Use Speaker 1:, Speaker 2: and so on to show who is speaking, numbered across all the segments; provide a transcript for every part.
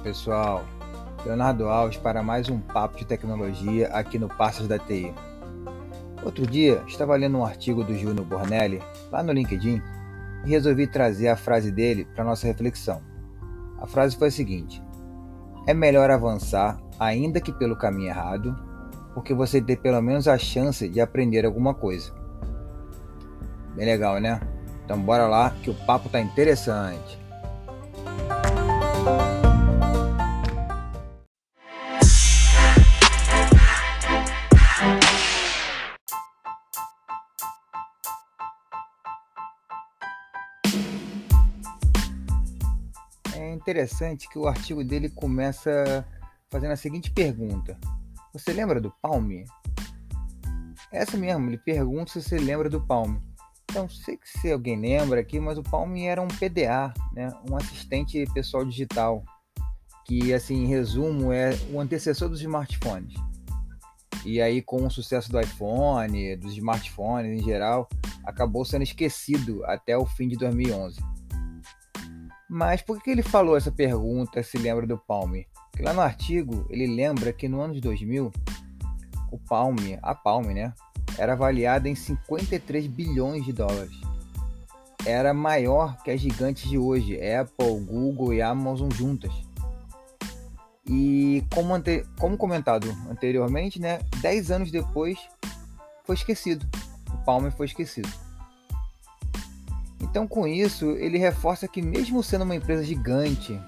Speaker 1: pessoal, Leonardo Alves para mais um papo de tecnologia aqui no Passos da TI. Outro dia estava lendo um artigo do Júnior Bornelli lá no LinkedIn e resolvi trazer a frase dele para nossa reflexão. A frase foi a seguinte: É melhor avançar, ainda que pelo caminho errado, porque você tem pelo menos a chance de aprender alguma coisa. Bem legal, né? Então bora lá que o papo tá interessante. É interessante que o artigo dele começa fazendo a seguinte pergunta: Você lembra do Palme? Essa mesmo, ele pergunta se você lembra do Palme. Então, sei que se alguém lembra aqui, mas o Palme era um PDA, né? um assistente pessoal digital, que, assim, em resumo, é o antecessor dos smartphones. E aí, com o sucesso do iPhone, dos smartphones em geral, acabou sendo esquecido até o fim de 2011. Mas por que ele falou essa pergunta, se lembra do Palme? Porque lá no artigo, ele lembra que no ano de 2000, o Palme, a Palme, né, era avaliada em 53 bilhões de dólares. Era maior que as gigantes de hoje, Apple, Google e Amazon juntas. E como, ante... como comentado anteriormente, né, 10 anos depois foi esquecido. O Palme foi esquecido. Então, com isso, ele reforça que, mesmo sendo uma empresa gigante,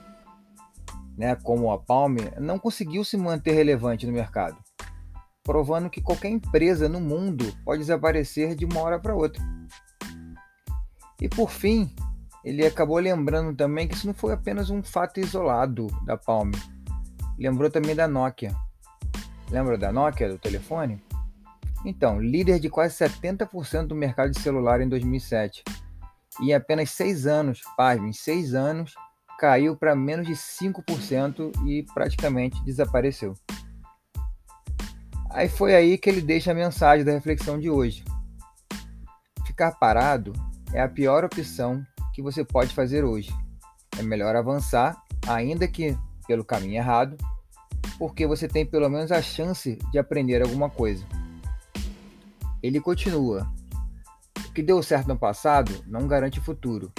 Speaker 1: né, como a Palme, não conseguiu se manter relevante no mercado provando que qualquer empresa no mundo pode desaparecer de uma hora para outra. E por fim, ele acabou lembrando também que isso não foi apenas um fato isolado da Palm. Lembrou também da Nokia. Lembra da Nokia, do telefone? Então, líder de quase 70% do mercado de celular em 2007. E em apenas 6 anos, pasme, em 6 anos, caiu para menos de 5% e praticamente desapareceu. Aí foi aí que ele deixa a mensagem da reflexão de hoje. Ficar parado é a pior opção que você pode fazer hoje. É melhor avançar, ainda que pelo caminho errado, porque você tem pelo menos a chance de aprender alguma coisa. Ele continua: O que deu certo no passado não garante o futuro.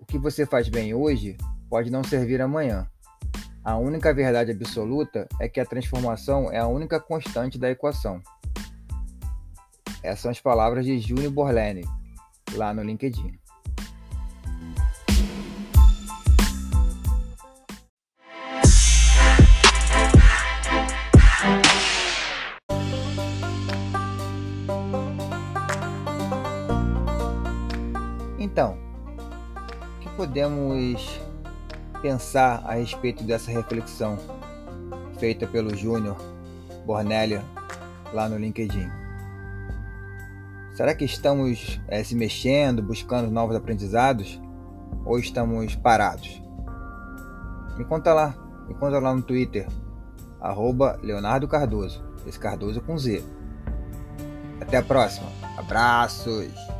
Speaker 1: O que você faz bem hoje pode não servir amanhã. A única verdade absoluta é que a transformação é a única constante da equação. Essas são as palavras de Júnior Borlene, lá no LinkedIn. Então, o que podemos pensar a respeito dessa reflexão feita pelo Júnior Bornelli lá no LinkedIn. Será que estamos é, se mexendo, buscando novos aprendizados? Ou estamos parados? Me conta lá, me conta lá no Twitter, arroba Leonardo Cardoso, esse Cardoso com Z. Até a próxima, abraços!